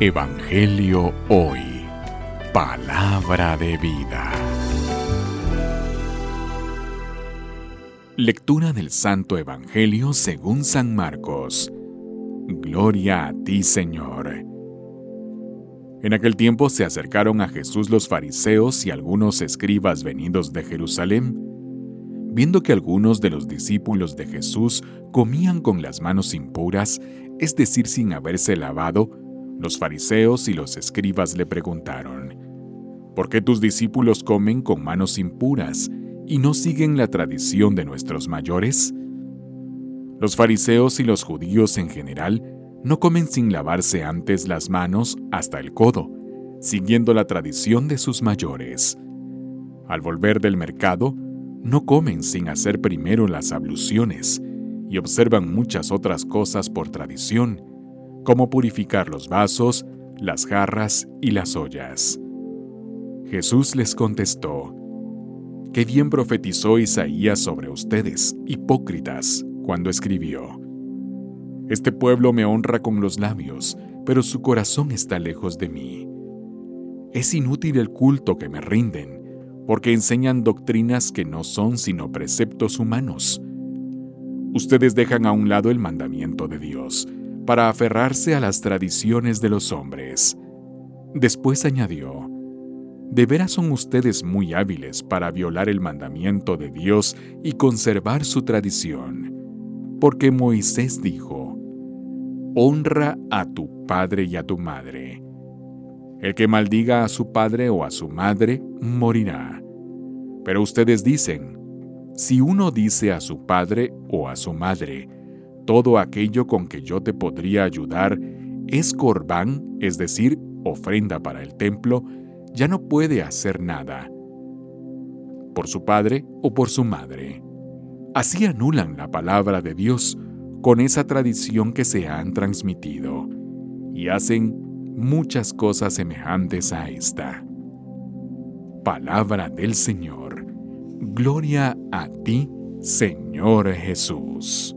Evangelio Hoy. Palabra de vida. Lectura del Santo Evangelio según San Marcos. Gloria a ti, Señor. En aquel tiempo se acercaron a Jesús los fariseos y algunos escribas venidos de Jerusalén, viendo que algunos de los discípulos de Jesús comían con las manos impuras, es decir, sin haberse lavado, los fariseos y los escribas le preguntaron, ¿por qué tus discípulos comen con manos impuras y no siguen la tradición de nuestros mayores? Los fariseos y los judíos en general no comen sin lavarse antes las manos hasta el codo, siguiendo la tradición de sus mayores. Al volver del mercado, no comen sin hacer primero las abluciones y observan muchas otras cosas por tradición como purificar los vasos, las jarras y las ollas. Jesús les contestó, Qué bien profetizó Isaías sobre ustedes, hipócritas, cuando escribió, Este pueblo me honra con los labios, pero su corazón está lejos de mí. Es inútil el culto que me rinden, porque enseñan doctrinas que no son sino preceptos humanos. Ustedes dejan a un lado el mandamiento de Dios, para aferrarse a las tradiciones de los hombres. Después añadió, ¿De veras son ustedes muy hábiles para violar el mandamiento de Dios y conservar su tradición? Porque Moisés dijo, Honra a tu padre y a tu madre. El que maldiga a su padre o a su madre, morirá. Pero ustedes dicen, si uno dice a su padre o a su madre, todo aquello con que yo te podría ayudar es corbán, es decir, ofrenda para el templo, ya no puede hacer nada, por su padre o por su madre. Así anulan la palabra de Dios con esa tradición que se han transmitido y hacen muchas cosas semejantes a esta. Palabra del Señor. Gloria a ti, Señor Jesús.